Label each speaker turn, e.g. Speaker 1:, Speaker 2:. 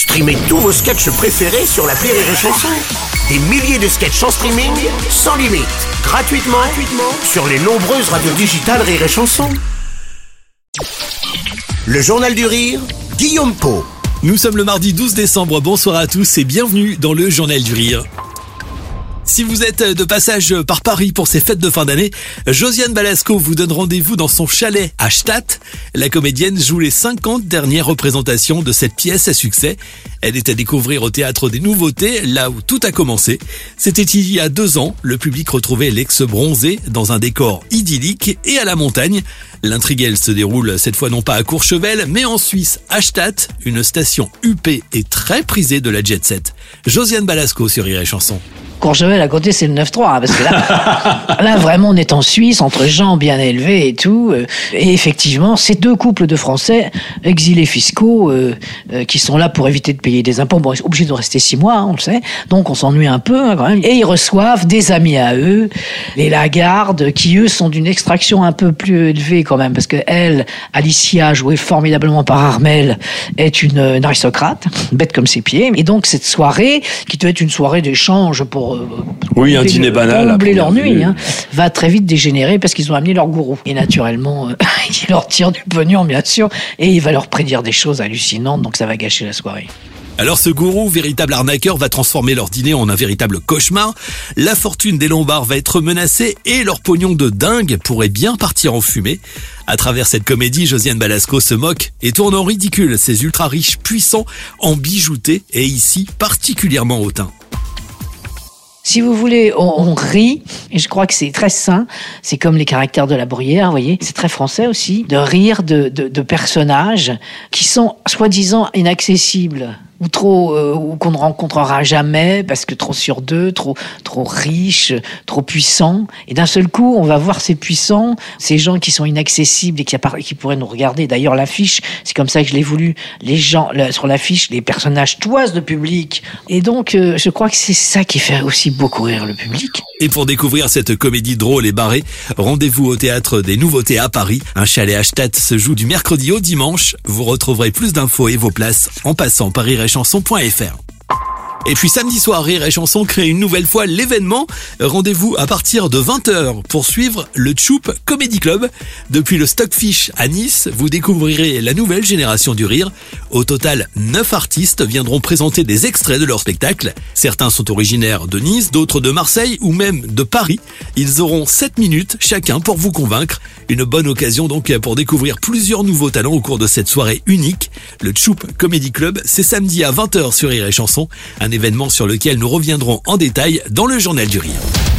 Speaker 1: Streamez tous vos sketchs préférés sur la Rire et Chanson. Des milliers de sketchs en streaming, sans limite, gratuitement, gratuitement sur les nombreuses radios digitales Rire et Chanson. Le Journal du Rire, Guillaume Po.
Speaker 2: Nous sommes le mardi 12 décembre, bonsoir à tous et bienvenue dans le Journal du Rire. Si vous êtes de passage par Paris pour ces fêtes de fin d'année, Josiane Balasco vous donne rendez-vous dans son chalet à Stadt. La comédienne joue les 50 dernières représentations de cette pièce à succès. Elle est à découvrir au théâtre des nouveautés, là où tout a commencé. C'était il y a deux ans, le public retrouvait l'ex bronzé dans un décor idyllique et à la montagne. L'intrigue, elle se déroule cette fois non pas à Courchevel, mais en Suisse, à Stadt, une station UP et très prisée de la jet set. Josiane Balasco sur Rire Chanson.
Speaker 3: Courchevel à côté, c'est le 9-3, hein, parce que là, là, vraiment, on est en Suisse, entre gens bien élevés et tout. euh, et effectivement, ces deux couples de Français, exilés fiscaux, euh, euh, qui sont là pour éviter de payer des impôts, bon, ils sont obligés de rester six mois, hein, on le sait, donc on s'ennuie un peu hein, quand même. Et ils reçoivent des amis à eux, les Lagarde, qui eux sont d'une extraction un peu plus élevée quand même, parce que elle, Alicia, jouée formidablement par Armel, est une, une aristocrate, bête comme ses pieds. Et donc cette soirée, qui devait être une soirée d'échange pour euh,
Speaker 4: Oui, un dîner banal, à
Speaker 3: combler leur
Speaker 4: première
Speaker 3: nuit,
Speaker 4: vue.
Speaker 3: hein, va très vite dégénérer parce qu'ils ont amené leur gourou. Et naturellement, euh, il leur tire du pognon, bien sûr, et il va leur prédire des choses hallucinantes, donc ça va gâcher la soirée.
Speaker 2: Alors ce gourou, véritable arnaqueur, va transformer leur dîner en un véritable cauchemar. La fortune des Lombards va être menacée et leur pognon de dingue pourrait bien partir en fumée. À travers cette comédie, Josiane Balasco se moque et tourne en ridicule ces ultra riches puissants en bijoutés et ici particulièrement hautains.
Speaker 3: Si vous voulez, on, rit, et je crois que c'est très sain. C'est comme les caractères de la bruyère, vous voyez. C'est très français aussi, de rire de, de personnages qui sont soi-disant inaccessibles ou trop euh, ou qu'on ne rencontrera jamais parce que trop sur d'eux, trop trop riches, trop puissants. Et d'un seul coup, on va voir ces puissants, ces gens qui sont inaccessibles et qui, qui pourraient nous regarder. D'ailleurs, l'affiche, c'est comme ça que je l'ai voulu. Les gens là, sur l'affiche, les personnages toisent de public. Et donc, euh, je crois que c'est ça qui fait aussi beaucoup rire le public.
Speaker 2: Et pour découvrir cette comédie drôle et barrée, rendez-vous au théâtre des Nouveautés à Paris. Un chalet à se joue du mercredi au dimanche. Vous retrouverez plus d'infos et vos places en passant par iréchanson.fr. Et puis samedi soir, Rire et Chanson crée une nouvelle fois l'événement. Rendez-vous à partir de 20h pour suivre le Tchoup Comedy Club. Depuis le Stockfish à Nice, vous découvrirez la nouvelle génération du rire. Au total, 9 artistes viendront présenter des extraits de leur spectacle. Certains sont originaires de Nice, d'autres de Marseille ou même de Paris. Ils auront 7 minutes chacun pour vous convaincre. Une bonne occasion donc pour découvrir plusieurs nouveaux talents au cours de cette soirée unique. Le Tchoup Comedy Club, c'est samedi à 20h sur Rire et Chanson, événement sur lequel nous reviendrons en détail dans le Journal du Rire.